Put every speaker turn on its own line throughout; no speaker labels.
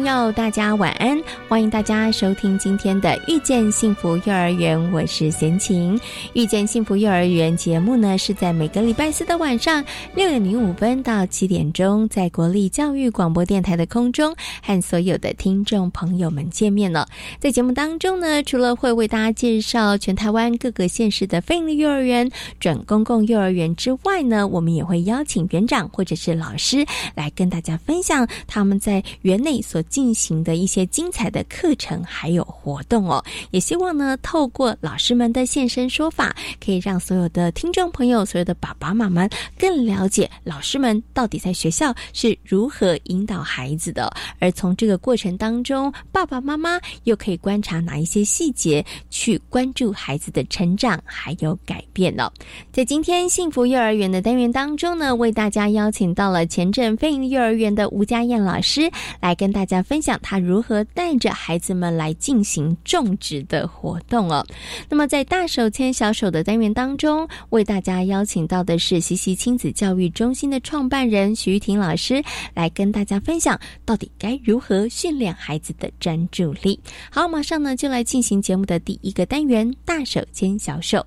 朋友，大家晚安！欢迎大家收听今天的《遇见幸福幼儿园》，我是贤琴。《遇见幸福幼儿园》节目呢，是在每个礼拜四的晚上六点零五分到七点钟，在国立教育广播电台的空中和所有的听众朋友们见面了。在节目当中呢，除了会为大家介绍全台湾各个县市的非营利幼儿园、准公共幼儿园之外呢，我们也会邀请园长或者是老师来跟大家分享他们在园内所进行的一些精彩的课程还有活动哦，也希望呢，透过老师们的现身说法，可以让所有的听众朋友、所有的爸爸妈妈更了解老师们到底在学校是如何引导孩子的，而从这个过程当中，爸爸妈妈又可以观察哪一些细节，去关注孩子的成长还有改变呢？在今天幸福幼儿园的单元当中呢，为大家邀请到了前镇飞营幼儿园的吴家燕老师来跟大家。分享他如何带着孩子们来进行种植的活动哦。那么在大手牵小手的单元当中，为大家邀请到的是西西亲子教育中心的创办人徐玉婷老师，来跟大家分享到底该如何训练孩子的专注力。好，马上呢就来进行节目的第一个单元——大手牵小手。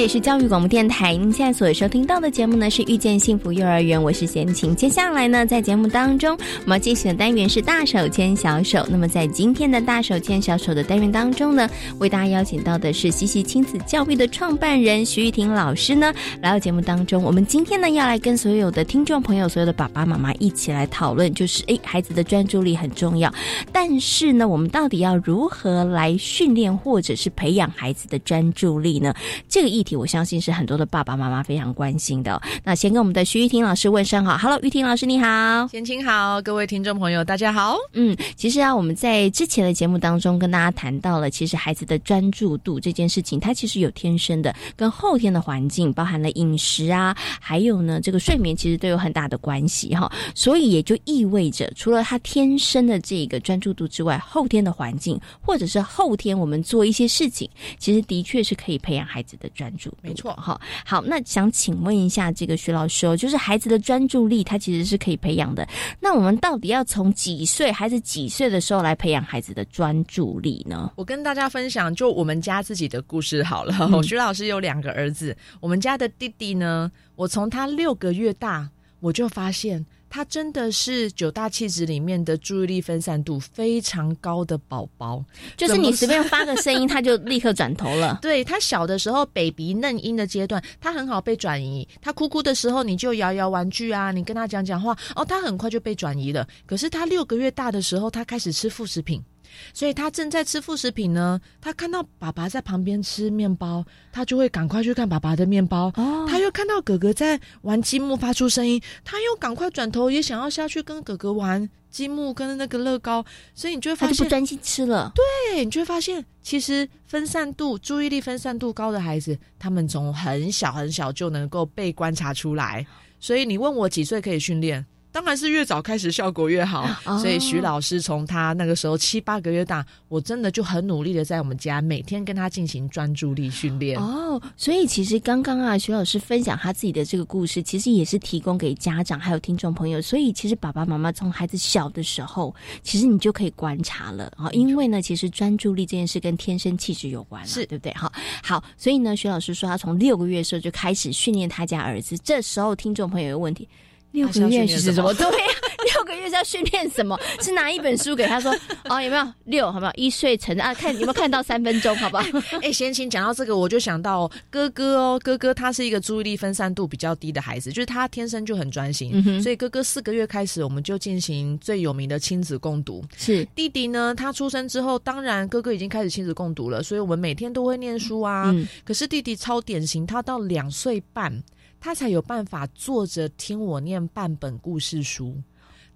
这也是教育广播电台，您现在所收听到的节目呢是遇见幸福幼儿园，我是贤琴。接下来呢，在节目当中，我们要进行的单元是大手牵小手。那么在今天的大手牵小手的单元当中呢，为大家邀请到的是西西亲子教育的创办人徐玉婷老师呢，来到节目当中。我们今天呢，要来跟所有的听众朋友、所有的爸爸妈妈一起来讨论，就是诶，孩子的专注力很重要，但是呢，我们到底要如何来训练或者是培养孩子的专注力呢？这个议题。我相信是很多的爸爸妈妈非常关心的。那先跟我们的徐玉婷老师问声好，Hello，玉婷老师你好，
先请好，各位听众朋友大家好。
嗯，其实啊，我们在之前的节目当中跟大家谈到了，其实孩子的专注度这件事情，它其实有天生的跟后天的环境，包含了饮食啊，还有呢这个睡眠，其实都有很大的关系哈。所以也就意味着，除了他天生的这个专注度之外，后天的环境或者是后天我们做一些事情，其实的确是可以培养孩子的专。
没错
哈，好，那想请问一下这个徐老师哦，就是孩子的专注力，他其实是可以培养的。那我们到底要从几岁，孩子几岁的时候来培养孩子的专注力呢？
我跟大家分享，就我们家自己的故事好了。徐老师有两个儿子，我们家的弟弟呢，我从他六个月大，我就发现。他真的是九大气质里面的注意力分散度非常高的宝宝，
就是你随便发个声音，他就立刻转头了。
对他小的时候，baby 嫩婴的阶段，他很好被转移。他哭哭的时候，你就摇摇玩具啊，你跟他讲讲话，哦，他很快就被转移了。可是他六个月大的时候，他开始吃副食品。所以他正在吃副食品呢，他看到爸爸在旁边吃面包，他就会赶快去看爸爸的面包。哦，他又看到哥哥在玩积木发出声音，他又赶快转头也想要下去跟哥哥玩积木跟那个乐高。所以你就会发现
他就不专心吃了。
对，你就会发现其实分散度、注意力分散度高的孩子，他们从很小很小就能够被观察出来。所以你问我几岁可以训练？当然是越早开始效果越好，所以徐老师从他那个时候七八个月大，我真的就很努力的在我们家每天跟他进行专注力训练。
哦，所以其实刚刚啊，徐老师分享他自己的这个故事，其实也是提供给家长还有听众朋友。所以其实爸爸妈妈从孩子小的时候，其实你就可以观察了啊，因为呢，其实专注力这件事跟天生气质有关，
是
对不对？哈，好，所以呢，徐老师说他从六个月的时候就开始训练他家儿子。这时候听众朋友有问题。六个月是什么？对呀，六个月是要训练什么？是拿一本书给他说，哦，有没有六？好不好？一岁成啊，看有没有看到三分钟？好不好？
哎，先请讲到这个，我就想到哥哥哦，哥哥他是一个注意力分散度比较低的孩子，就是他天生就很专心，所以哥哥四个月开始，我们就进行最有名的亲子共读。
是
弟弟呢，他出生之后，当然哥哥已经开始亲子共读了，所以我们每天都会念书啊。可是弟弟超典型，他到两岁半。他才有办法坐着听我念半本故事书。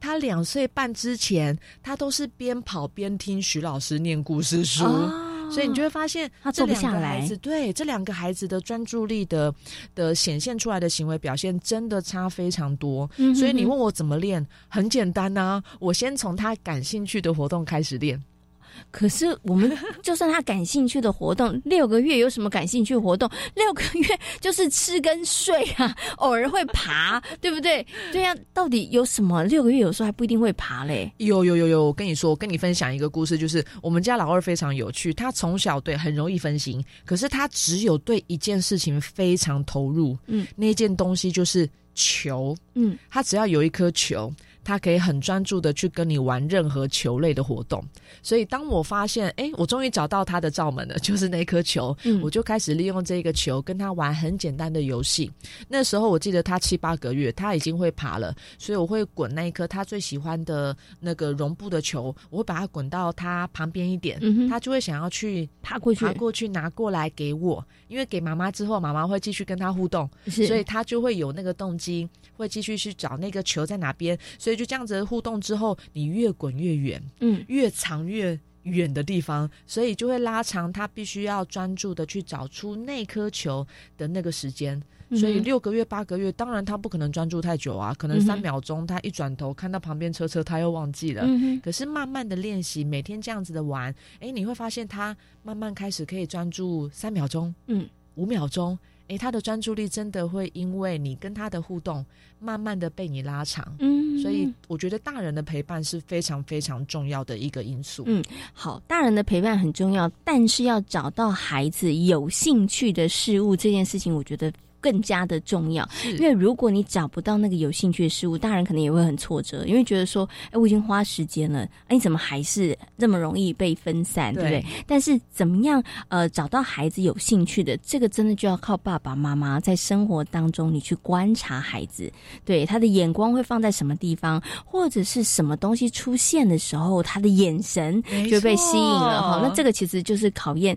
他两岁半之前，他都是边跑边听徐老师念故事书，所以你就会发现，
他坐不下
来。对这两个孩子的专注力的的显现出来的行为表现，真的差非常多。所以你问我怎么练，很简单呐，我先从他感兴趣的活动开始练。
可是我们就算他感兴趣的活动，六个月有什么感兴趣活动？六个月就是吃跟睡啊，偶尔会爬，对不对？对呀，到底有什么？六个月有时候还不一定会爬嘞。
有有有有，我跟你说，我跟你分享一个故事，就是我们家老二非常有趣，他从小对很容易分心，可是他只有对一件事情非常投入，嗯，那件东西就是球，嗯，他只要有一颗球。他可以很专注的去跟你玩任何球类的活动，所以当我发现，哎，我终于找到他的罩门了，就是那颗球，我就开始利用这个球跟他玩很简单的游戏。那时候我记得他七八个月，他已经会爬了，所以我会滚那一颗他最喜欢的那个绒布的球，我会把它滚到他旁边一点，他就会想要去
爬过去，
爬过去拿过来给我，因为给妈妈之后，妈妈会继续跟他互动，所以他就会有那个动机，会继续去找那个球在哪边，所以。就这样子互动之后，你越滚越远，嗯，越长越远的地方，所以就会拉长他必须要专注的去找出那颗球的那个时间。所以六个月、八个月，当然他不可能专注太久啊，可能三秒钟，他一转头看到旁边车车，他又忘记了。可是慢慢的练习，每天这样子的玩，哎，你会发现他慢慢开始可以专注三秒钟，嗯，五秒钟。诶，他的专注力真的会因为你跟他的互动，慢慢的被你拉长。嗯，所以我觉得大人的陪伴是非常非常重要的一个因素。
嗯，好，大人的陪伴很重要，但是要找到孩子有兴趣的事物这件事情，我觉得。更加的重要，因为如果你找不到那个有兴趣的事物，大人可能也会很挫折，因为觉得说，哎，我已经花时间了，哎，你怎么还是这么容易被分散，对不对？但是怎么样，呃，找到孩子有兴趣的，这个真的就要靠爸爸妈妈在生活当中，你去观察孩子，对他的眼光会放在什么地方，或者是什么东西出现的时候，他的眼神就被吸引了哈。那这个其实就是考验。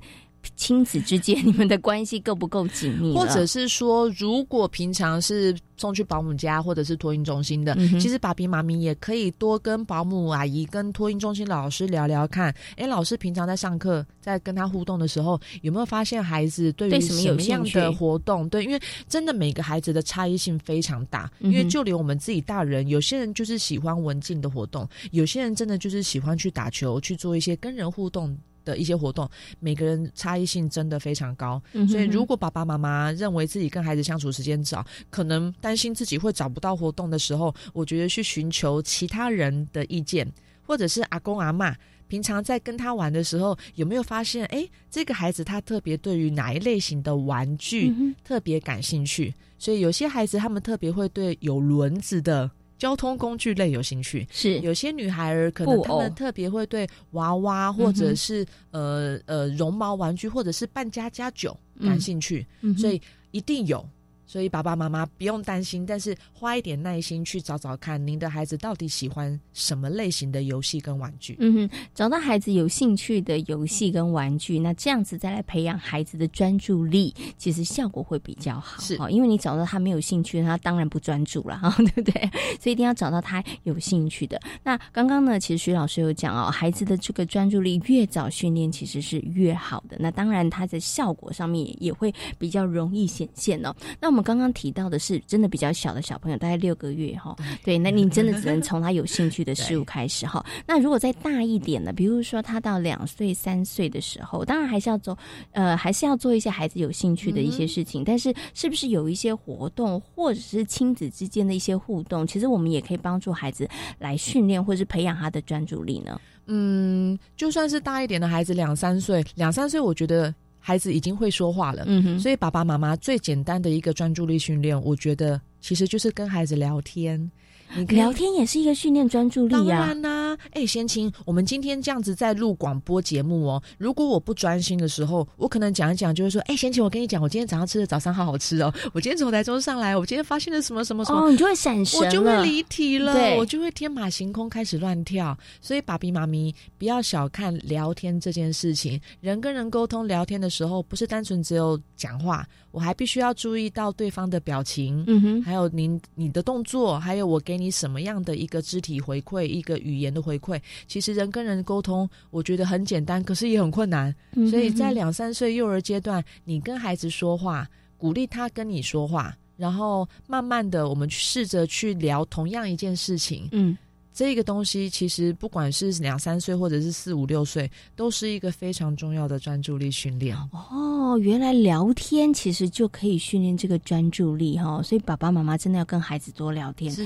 亲子之间，你们的关系够不够紧密？
或者是说，如果平常是送去保姆家或者是托婴中心的，其实爸比妈咪也可以多跟保姆阿姨、跟托婴中心老师聊聊看。哎，老师平常在上课，在跟他互动的时候，有没有发现孩子对于什么样的活动？对，因为真的每个孩子的差异性非常大。因为就连我们自己大人，有些人就是喜欢文静的活动，有些人真的就是喜欢去打球，去做一些跟人互动。的一些活动，每个人差异性真的非常高，所以如果爸爸妈妈认为自己跟孩子相处时间少，可能担心自己会找不到活动的时候，我觉得去寻求其他人的意见，或者是阿公阿妈平常在跟他玩的时候，有没有发现，哎，这个孩子他特别对于哪一类型的玩具特别感兴趣？所以有些孩子他们特别会对有轮子的。交通工具类有兴趣，
是。
有些女孩儿可能她们特别会对娃娃或者是呃呃绒毛玩具或者是扮家家酒感兴趣，所以一定有。所以爸爸妈妈不用担心，但是花一点耐心去找找看，您的孩子到底喜欢什么类型的游戏跟玩具。
嗯哼，找到孩子有兴趣的游戏跟玩具，那这样子再来培养孩子的专注力，其实效果会比较好。
是，
因为你找到他没有兴趣，他当然不专注了，哈，对不对？所以一定要找到他有兴趣的。那刚刚呢，其实徐老师有讲哦，孩子的这个专注力越早训练，其实是越好的。那当然，他的效果上面也会比较容易显现哦。那我们。我们刚刚提到的是真的比较小的小朋友，大概六个月哈。对，那你真的只能从他有兴趣的 事物开始哈。那如果再大一点的，比如说他到两岁、三岁的时候，当然还是要做，呃，还是要做一些孩子有兴趣的一些事情。但是，是不是有一些活动，或者是亲子之间的一些互动，其实我们也可以帮助孩子来训练或者是培养他的专注力呢？
嗯，就算是大一点的孩子，两三岁，两三岁，我觉得。孩子已经会说话了，嗯哼，所以爸爸妈妈最简单的一个专注力训练，我觉得。其实就是跟孩子聊天。
你聊天也是一个训练专注力啊！当
然啦，哎，贤琴，我们今天这样子在录广播节目哦。如果我不专心的时候，我可能讲一讲，就会说：“哎，贤琴，我跟你讲，我今天早上吃的早餐好好吃哦。我今天从台中上来，我今天发现了什么什么什么。”
哦，你就会闪神
我就会离题了，我就会天马行空开始乱跳。所以，爸比妈咪不要小看聊天这件事情。人跟人沟通聊天的时候，不是单纯只有讲话，我还必须要注意到对方的表情，嗯哼，还有您你的动作，还有我给。你什么样的一个肢体回馈，一个语言的回馈？其实人跟人沟通，我觉得很简单，可是也很困难。所以在两三岁幼儿阶段，你跟孩子说话，鼓励他跟你说话，然后慢慢的，我们试着去聊同样一件事情。嗯。这个东西其实不管是两三岁或者是四五六岁，都是一个非常重要的专注力训练。
哦，原来聊天其实就可以训练这个专注力哈，所以爸爸妈妈真的要跟孩子多聊天。
是，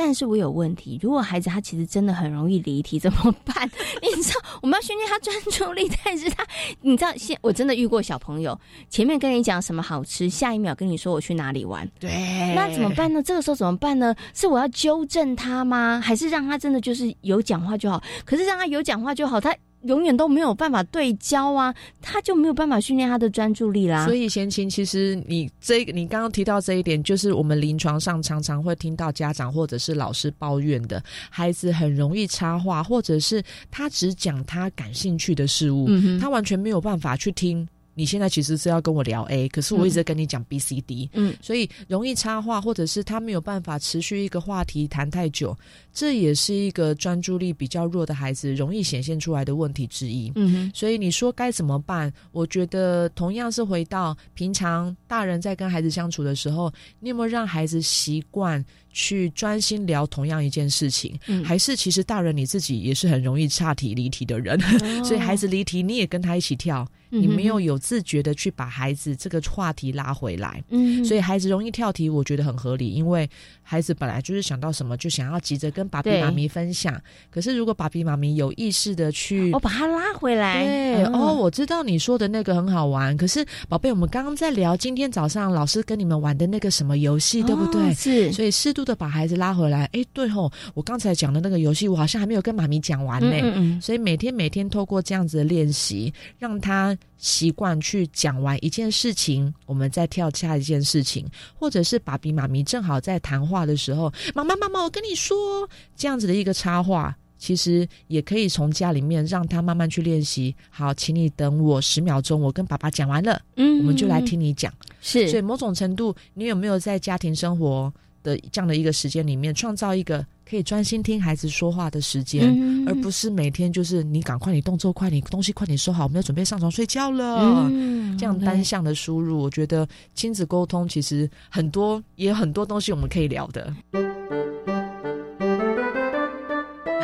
但是我有问题，如果孩子他其实真的很容易离题，怎么办？你知道我们要训练他专注力，但是他你知道现我真的遇过小朋友，前面跟你讲什么好吃，下一秒跟你说我去哪里玩。
对，
那怎么办呢？这个时候怎么办呢？是我要纠正他吗？还是让他真的就是有讲话就好，可是让他有讲话就好，他永远都没有办法对焦啊，他就没有办法训练他的专注力啦。
所以贤琴，其实你这你刚刚提到这一点，就是我们临床上常常会听到家长或者是老师抱怨的，孩子很容易插话，或者是他只讲他感兴趣的事物，他完全没有办法去听。你现在其实是要跟我聊 A，可是我一直跟你讲 B、C、D，嗯，所以容易插话，或者是他没有办法持续一个话题谈太久，这也是一个专注力比较弱的孩子容易显现出来的问题之一。嗯哼，所以你说该怎么办？我觉得同样是回到平常大人在跟孩子相处的时候，你有没有让孩子习惯？去专心聊同样一件事情，还是其实大人你自己也是很容易岔题离题的人，所以孩子离题你也跟他一起跳，你没有有自觉的去把孩子这个话题拉回来，嗯。所以孩子容易跳题，我觉得很合理，因为孩子本来就是想到什么就想要急着跟爸比妈咪分享，可是如果爸比妈咪有意识的去，
我把他拉回来，
对哦，我知道你说的那个很好玩，可是宝贝，我们刚刚在聊今天早上老师跟你们玩的那个什么游戏，对不对？
是，
所以适度。的把孩子拉回来，哎，对吼，我刚才讲的那个游戏，我好像还没有跟妈咪讲完呢。所以每天每天透过这样子的练习，让他习惯去讲完一件事情，我们再跳下一件事情，或者是爸比妈咪正好在谈话的时候，妈妈妈妈，我跟你说，这样子的一个插话。其实也可以从家里面让他慢慢去练习。好，请你等我十秒钟，我跟爸爸讲完了，嗯，我们就来听你讲。
是，
所以某种程度，你有没有在家庭生活的这样的一个时间里面，创造一个可以专心听孩子说话的时间，而不是每天就是你赶快，你动作快，你东西快点收好，我们要准备上床睡觉了。这样单向的输入，我觉得亲子沟通其实很多，也有很多东西我们可以聊的。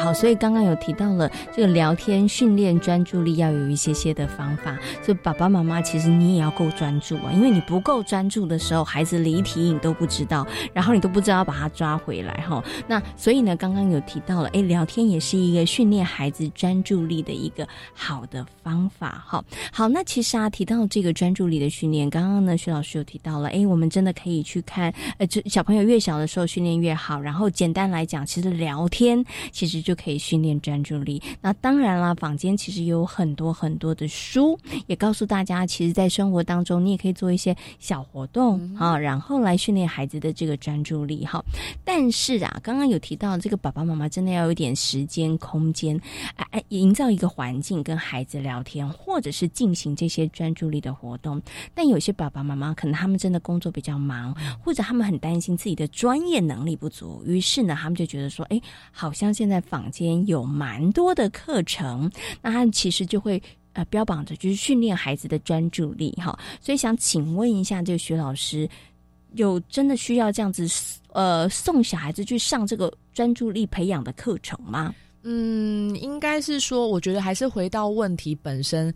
好，所以刚刚有提到了这个聊天训练专注力要有一些些的方法，所以爸爸妈妈其实你也要够专注啊，因为你不够专注的时候，孩子离题你都不知道，然后你都不知道把他抓回来哈。那所以呢，刚刚有提到了，哎，聊天也是一个训练孩子专注力的一个好的方法哈。好，那其实啊，提到这个专注力的训练，刚刚呢，徐老师有提到了，哎，我们真的可以去看，呃，这小朋友越小的时候训练越好，然后简单来讲，其实聊天其实就。可以训练专注力。那当然啦，坊间其实有很多很多的书，也告诉大家，其实，在生活当中，你也可以做一些小活动啊，然后来训练孩子的这个专注力哈。但是啊，刚刚有提到，这个爸爸妈妈真的要有点时间、空间，哎哎，营造一个环境跟孩子聊天，或者是进行这些专注力的活动。但有些爸爸妈妈可能他们真的工作比较忙，或者他们很担心自己的专业能力不足，于是呢，他们就觉得说，哎，好像现在坊间有蛮多的课程，那他其实就会呃标榜着就是训练孩子的专注力哈，所以想请问一下这个徐老师，有真的需要这样子呃送小孩子去上这个专注力培养的课程吗？
嗯，应该是说，我觉得还是回到问题本身，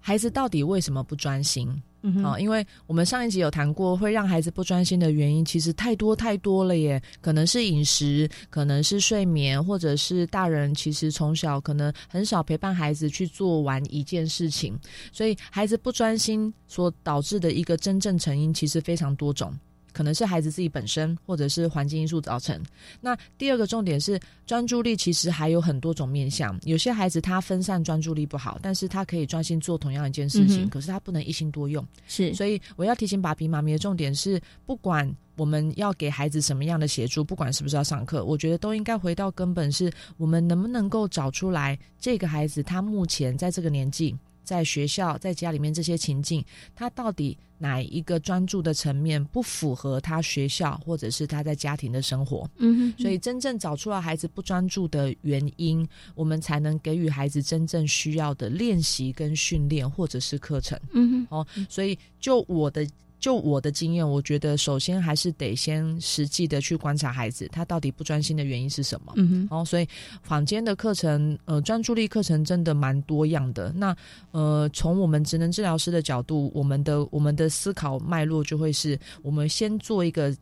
孩子到底为什么不专心？嗯，好，因为我们上一集有谈过，会让孩子不专心的原因，其实太多太多了耶。可能是饮食，可能是睡眠，或者是大人其实从小可能很少陪伴孩子去做完一件事情，所以孩子不专心所导致的一个真正成因，其实非常多种。可能是孩子自己本身，或者是环境因素造成。那第二个重点是专注力，其实还有很多种面向。有些孩子他分散专注力不好，但是他可以专心做同样一件事情，可是他不能一心多用。
是，
所以我要提醒爸比妈咪的重点是，不管我们要给孩子什么样的协助，不管是不是要上课，我觉得都应该回到根本，是我们能不能够找出来这个孩子他目前在这个年纪。在学校、在家里面这些情境，他到底哪一个专注的层面不符合他学校或者是他在家庭的生活？
嗯，
所以真正找出来孩子不专注的原因，我们才能给予孩子真正需要的练习跟训练或者是课程。
嗯，
哦，所以就我的。就我的经验，我觉得首先还是得先实际的去观察孩子，他到底不专心的原因是什么。
嗯哼。
然后，所以坊间的课程，呃，专注力课程真的蛮多样的。那呃，从我们职能治疗师的角度，我们的我们的思考脉络就会是，我们先做一个。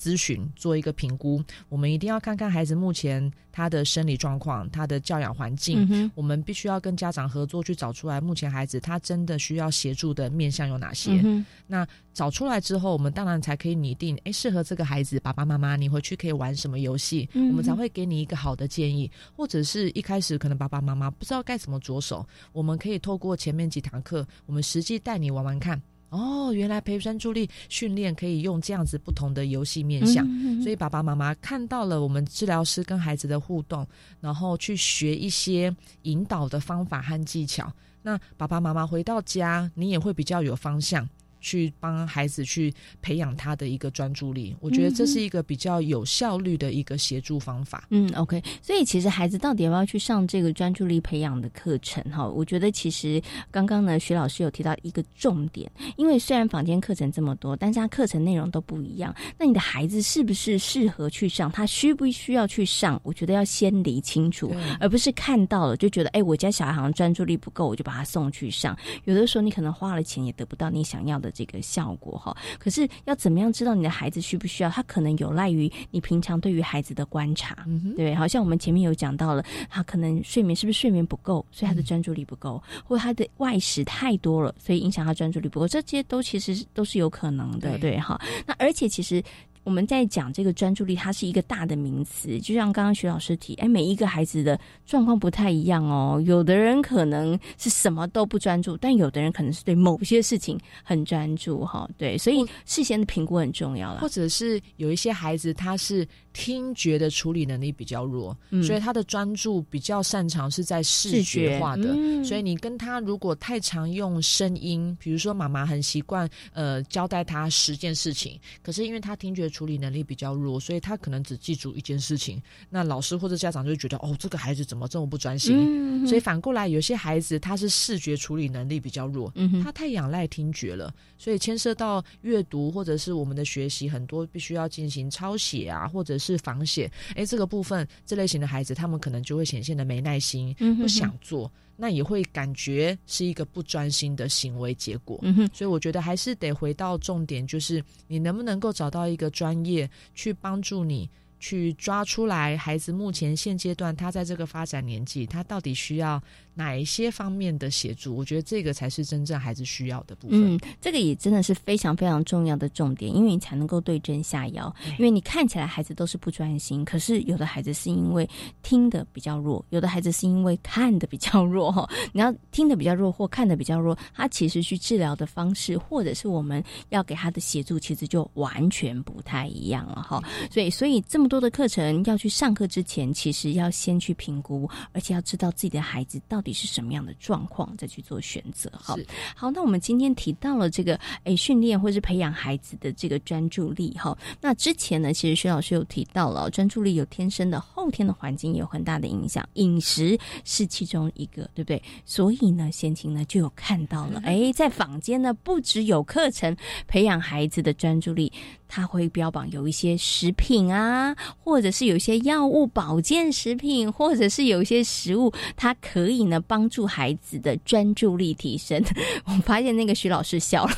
咨询做一个评估，我们一定要看看孩子目前他的生理状况、他的教养环境，我们必须要跟家长合作去找出来，目前孩子他真的需要协助的面向有哪些。那找出来之后，我们当然才可以拟定，哎，适合这个孩子，爸爸妈妈你回去可以玩什么游戏，我们才会给你一个好的建议。或者是一开始可能爸爸妈妈不知道该怎么着手，我们可以透过前面几堂课，我们实际带你玩玩看。哦，原来陪专注力训练可以用这样子不同的游戏面向，所以爸爸妈妈看到了我们治疗师跟孩子的互动，然后去学一些引导的方法和技巧。那爸爸妈妈回到家，你也会比较有方向。去帮孩子去培养他的一个专注力，我觉得这是一个比较有效率的一个协助方法。
嗯，OK。所以其实孩子到底要不要去上这个专注力培养的课程？哈，我觉得其实刚刚呢，徐老师有提到一个重点，因为虽然坊间课程这么多，但是他课程内容都不一样。那你的孩子是不是适合去上？他需不需要去上？我觉得要先理清楚，而不是看到了就觉得，哎，我家小孩好像专注力不够，我就把他送去上。有的时候你可能花了钱也得不到你想要的。这个效果哈，可是要怎么样知道你的孩子需不需要？他可能有赖于你平常对于孩子的观察，对，好像我们前面有讲到了，他可能睡眠是不是睡眠不够，所以他的专注力不够，或他的外食太多了，所以影响他专注力不够，这些都其实都是有可能的，对哈。那而且其实。我们在讲这个专注力，它是一个大的名词，就像刚刚徐老师提，哎，每一个孩子的状况不太一样哦。有的人可能是什么都不专注，但有的人可能是对某些事情很专注，哈，对，所以事先的评估很重要了。
或者是有一些孩子他是听觉的处理能力比较弱，所以他的专注比较擅长是在视觉化的。所以你跟他如果太常用声音，比如说妈妈很习惯呃交代他十件事情，可是因为他听觉处理能力比较弱，所以他可能只记住一件事情。那老师或者家长就觉得，哦，这个孩子怎么这么不专心？所以反过来，有些孩子他是视觉处理能力比较弱，他太仰赖听觉了，所以牵涉到阅读或者是我们的学习，很多必须要进行抄写啊，或者是仿写。哎，这个部分这类型的孩子，他们可能就会显现的没耐心，不想做。那也会感觉是一个不专心的行为结果，
嗯哼，
所以我觉得还是得回到重点，就是你能不能够找到一个专业去帮助你。去抓出来，孩子目前现阶段他在这个发展年纪，他到底需要哪一些方面的协助？我觉得这个才是真正孩子需要的部分。
嗯，这个也真的是非常非常重要的重点，因为你才能够对症下药。因为你看起来孩子都是不专心，可是有的孩子是因为听的比较弱，有的孩子是因为看的比较弱。哈，你要听的比较弱或看的比较弱，他其实去治疗的方式，或者是我们要给他的协助，其实就完全不太一样了。哈，所以所以这么。多的课程要去上课之前，其实要先去评估，而且要知道自己的孩子到底是什么样的状况，再去做选择。好，好，那我们今天提到了这个，诶，训练或是培养孩子的这个专注力。哈，那之前呢，其实薛老师有提到了，专注力有天生的，后天的环境有很大的影响，饮食是其中一个，对不对？所以呢，先晴呢就有看到了，诶，在坊间呢，不只有课程培养孩子的专注力。他会标榜有一些食品啊，或者是有一些药物、保健食品，或者是有一些食物，它可以呢帮助孩子的专注力提升。我发现那个徐老师笑了，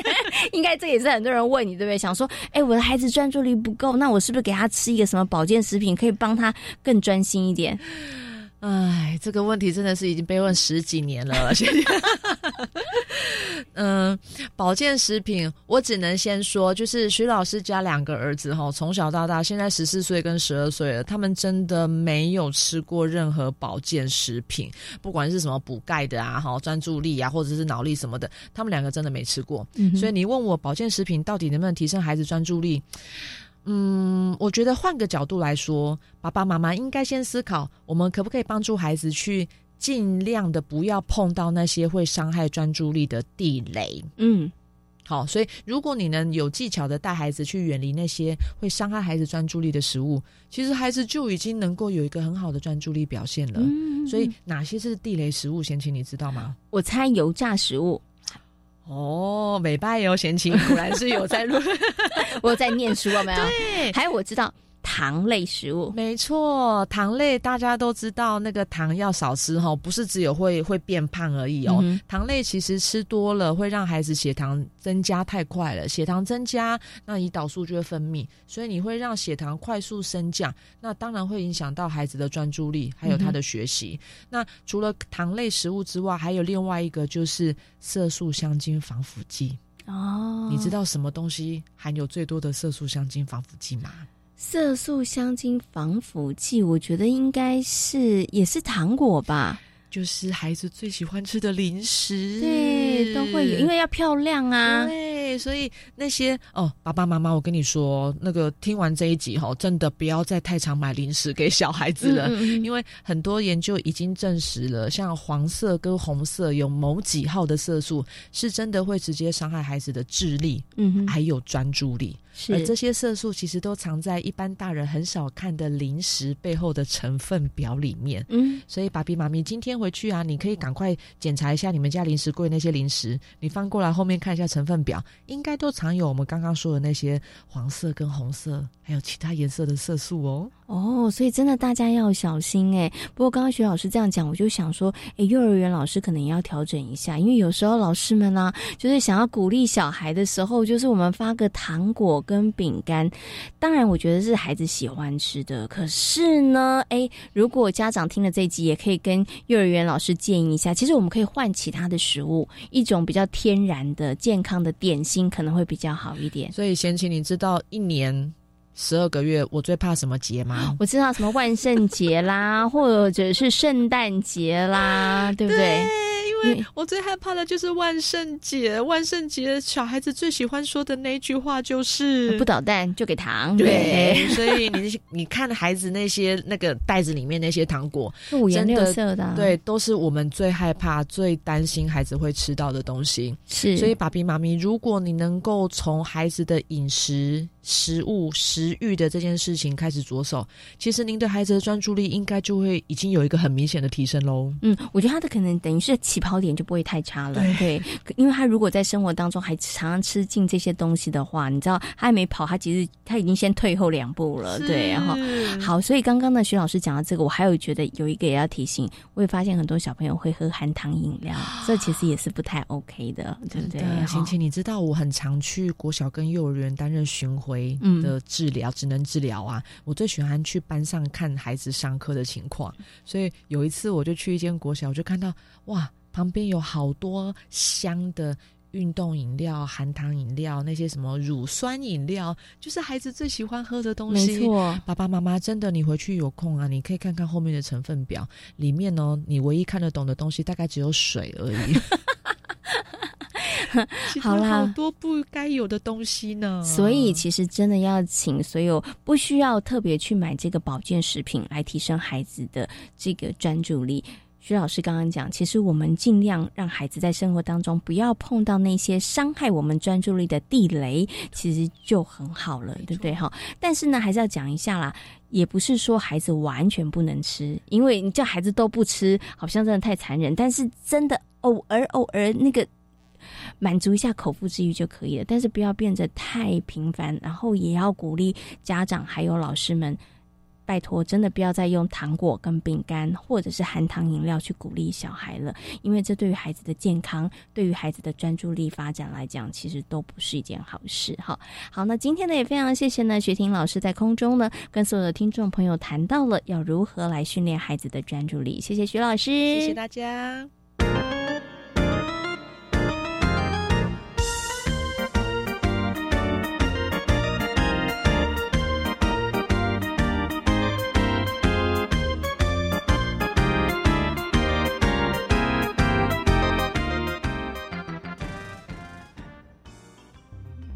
应该这也是很多人问你对不对？想说，哎，我的孩子专注力不够，那我是不是给他吃一个什么保健食品，可以帮他更专心一点？
哎，这个问题真的是已经被问十几年了。嗯，保健食品，我只能先说，就是徐老师家两个儿子哈，从小到大，现在十四岁跟十二岁了，他们真的没有吃过任何保健食品，不管是什么补钙的啊，哈，专注力啊，或者是脑力什么的，他们两个真的没吃过。所以你问我保健食品到底能不能提升孩子专注力？嗯，我觉得换个角度来说，爸爸妈妈应该先思考，我们可不可以帮助孩子去。尽量的不要碰到那些会伤害专注力的地雷。
嗯，
好，所以如果你能有技巧的带孩子去远离那些会伤害孩子专注力的食物，其实孩子就已经能够有一个很好的专注力表现了。所以哪些是地雷食物？贤琴，你知道吗？
我猜油炸食物。
哦，美拜哦，贤琴果然是有在录，
我在念书，有没有？
对，
还有我知道。糖类食物，
没错，糖类大家都知道，那个糖要少吃哈，不是只有会会变胖而已哦。糖类其实吃多了会让孩子血糖增加太快了，血糖增加，那胰岛素就会分泌，所以你会让血糖快速升降，那当然会影响到孩子的专注力，还有他的学习。那除了糖类食物之外，还有另外一个就是色素香精防腐剂
哦。
你知道什么东西含有最多的色素香精防腐剂吗？
色素香精防腐剂，我觉得应该是也是糖果吧，
就是孩子最喜欢吃的零食，
对，都会有，因为要漂亮啊。
对，所以那些哦，爸爸妈妈，我跟你说，那个听完这一集哈，真的不要再太常买零食给小孩子了，因为很多研究已经证实了，像黄色跟红色有某几号的色素，是真的会直接伤害孩子的智力，嗯，还有专注力。而这些色素其实都藏在一般大人很少看的零食背后的成分表里面。嗯，所以爸比妈咪今天回去啊，你可以赶快检查一下你们家零食柜那些零食，你翻过来后面看一下成分表，应该都藏有我们刚刚说的那些黄色跟红色，还有其他颜色的色素哦。
哦，所以真的大家要小心哎。不过刚刚徐老师这样讲，我就想说，哎，幼儿园老师可能也要调整一下，因为有时候老师们呢，就是想要鼓励小孩的时候，就是我们发个糖果跟饼干，当然我觉得是孩子喜欢吃的。可是呢，哎，如果家长听了这集，也可以跟幼儿园老师建议一下，其实我们可以换其他的食物，一种比较天然的、健康的点心，可能会比较好一点。
所以，贤琴，你知道一年？十二个月，我最怕什么节吗？
我知道什么万圣节啦，或者是圣诞节啦，对不对？
因为我最害怕的就是万圣节。万圣节小孩子最喜欢说的那句话就是“
不捣蛋就给糖”。
对，所以你你看孩子那些那个袋子里面那些糖果，
五颜六色的，
对，都是我们最害怕、最担心孩子会吃到的东西。
是，
所以爸比妈咪，如果你能够从孩子的饮食。食物食欲的这件事情开始着手，其实您对孩子的专注力应该就会已经有一个很明显的提升喽。
嗯，我觉得他的可能等于是起跑点就不会太差了。对，因为他如果在生活当中还常常吃进这些东西的话，你知道他还没跑，他其实他已经先退后两步了。对，然后好，所以刚刚呢，徐老师讲到这个，我还有觉得有一个也要提醒，我也发现很多小朋友会喝含糖饮料，这其实也是不太 OK 的，对不对？
晴晴，你知道我很常去国小跟幼儿园担任巡回。的治疗，只能治疗啊！我最喜欢去班上看孩子上课的情况，所以有一次我就去一间国小，我就看到哇，旁边有好多香的运动饮料、含糖饮料，那些什么乳酸饮料，就是孩子最喜欢喝的东西。
没错，
爸爸妈妈真的，你回去有空啊，你可以看看后面的成分表，里面呢，你唯一看得懂的东西大概只有水而已。
好啦，
好多不该有的东西呢。
所以其实真的要请所有不需要特别去买这个保健食品来提升孩子的这个专注力。徐老师刚刚讲，其实我们尽量让孩子在生活当中不要碰到那些伤害我们专注力的地雷，其实就很好了，对不对？哈。但是呢，还是要讲一下啦，也不是说孩子完全不能吃，因为你叫孩子都不吃，好像真的太残忍。但是真的偶尔偶尔那个。满足一下口腹之欲就可以了，但是不要变得太频繁。然后也要鼓励家长还有老师们，拜托，真的不要再用糖果跟饼干或者是含糖饮料去鼓励小孩了，因为这对于孩子的健康、对于孩子的专注力发展来讲，其实都不是一件好事。哈，好，那今天呢也非常谢谢呢，学婷老师在空中呢跟所有的听众朋友谈到了要如何来训练孩子的专注力。谢谢徐老师，
谢谢大家。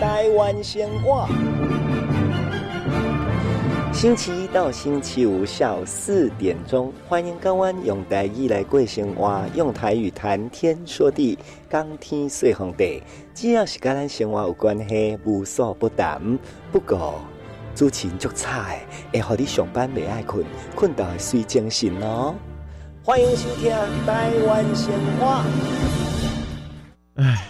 台湾鲜话，星期一到星期五下午四点钟，欢迎港湾用台语来过生活，用台语谈天说地，讲天说地。只要是跟咱生活有关系，无所不谈。不过主持人足差会互你上班未爱困，困到睡精神哦。欢迎收听台湾鲜话。
唉。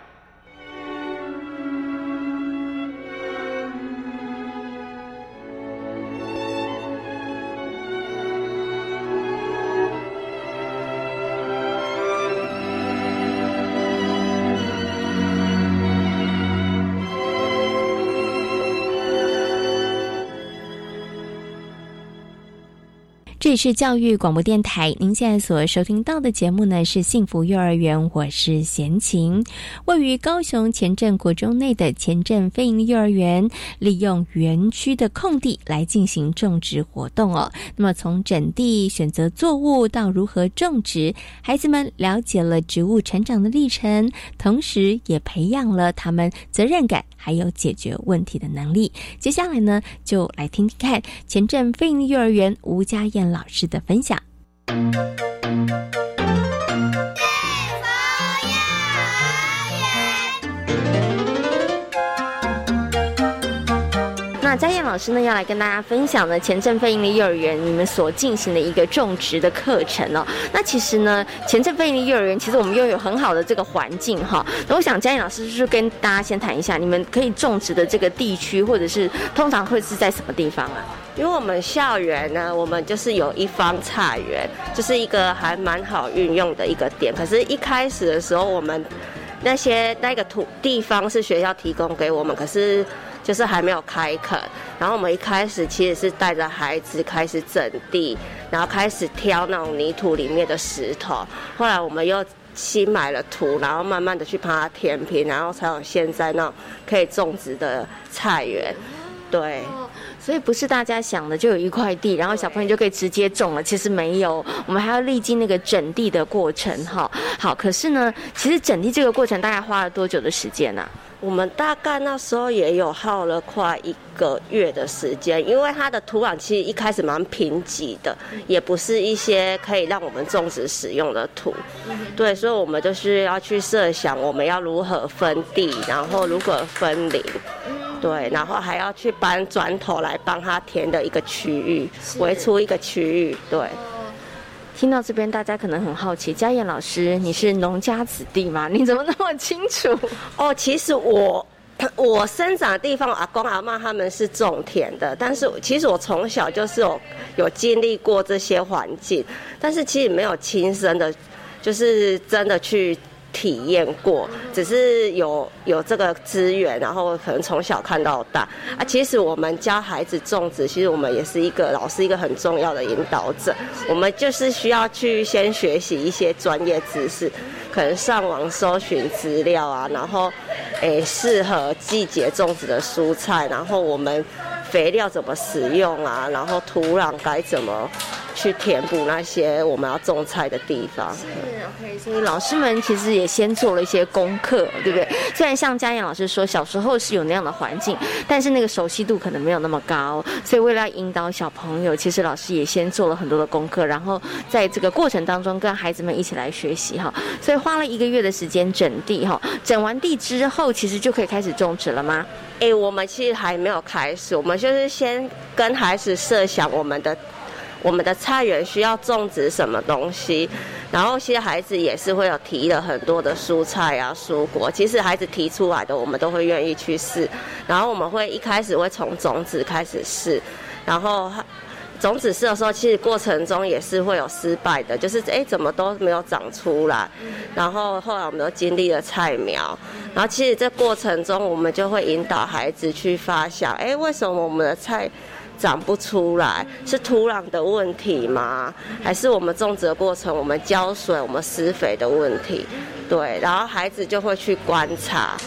这里是教育广播电台，您现在所收听到的节目呢是幸福幼儿园，我是贤琴。位于高雄前镇国中内的前镇飞营幼儿园，利用园区的空地来进行种植活动哦。那么从整地、选择作物到如何种植，孩子们了解了植物成长的历程，同时也培养了他们责任感。还有解决问题的能力。接下来呢，就来听听看前镇飞鹰幼儿园吴家燕老师的分享。那嘉燕老师呢，要来跟大家分享呢，前镇飞鹰的幼儿园你们所进行的一个种植的课程哦。那其实呢，前镇飞鹰的幼儿园其实我们拥有很好的这个环境哈。那我想嘉燕老师就是跟大家先谈一下，你们可以种植的这个地区，或者是通常会是在什么地方啊？
因为我们校园呢，我们就是有一方菜园，就是一个还蛮好运用的一个点。可是，一开始的时候，我们那些那个土地方是学校提供给我们，可是。就是还没有开垦，然后我们一开始其实是带着孩子开始整地，然后开始挑那种泥土里面的石头。后来我们又新买了土，然后慢慢的去把它填平，然后才有现在那种可以种植的菜园。对，
所以不是大家想的就有一块地，然后小朋友就可以直接种了。其实没有，我们还要历经那个整地的过程。哈，好，可是呢，其实整地这个过程大概花了多久的时间呢？
我们大概那时候也有耗了快一个月的时间，因为它的土壤其实一开始蛮贫瘠的，也不是一些可以让我们种植使用的土。对，所以我们就是要去设想我们要如何分地，然后如何分林。对，然后还要去搬砖头来帮他填的一个区域，围出一个区域。对。
听到这边，大家可能很好奇，嘉燕老师，你是农家子弟吗？你怎么那么清楚？
哦，其实我 我生长的地方，阿公阿妈他们是种田的，但是其实我从小就是有有经历过这些环境，但是其实没有亲身的，就是真的去。体验过，只是有有这个资源，然后可能从小看到大啊。其实我们教孩子种植，其实我们也是一个老师，一个很重要的引导者。我们就是需要去先学习一些专业知识，可能上网搜寻资料啊，然后诶适合季节种植的蔬菜，然后我们肥料怎么使用啊，然后土壤该怎么。去填补那些我们要种菜的地方。
是 OK，所以老师们其实也先做了一些功课，对不对？虽然像嘉燕老师说，小时候是有那样的环境，但是那个熟悉度可能没有那么高，所以为了引导小朋友，其实老师也先做了很多的功课，然后在这个过程当中跟孩子们一起来学习哈。所以花了一个月的时间整地哈，整完地之后，其实就可以开始种植了吗？
哎，我们其实还没有开始，我们就是先跟孩子设想我们的。我们的菜园需要种植什么东西？然后，其实孩子也是会有提了很多的蔬菜啊、蔬果。其实孩子提出来的，我们都会愿意去试。然后，我们会一开始会从种子开始试。然后，种子试的时候，其实过程中也是会有失败的，就是哎，怎么都没有长出来。然后，后来我们都经历了菜苗。然后，其实这过程中，我们就会引导孩子去发想：哎，为什么我们的菜？长不出来是土壤的问题吗？还是我们种植的过程，我们浇水、我们施肥的问题？对，然后孩子就会去观察，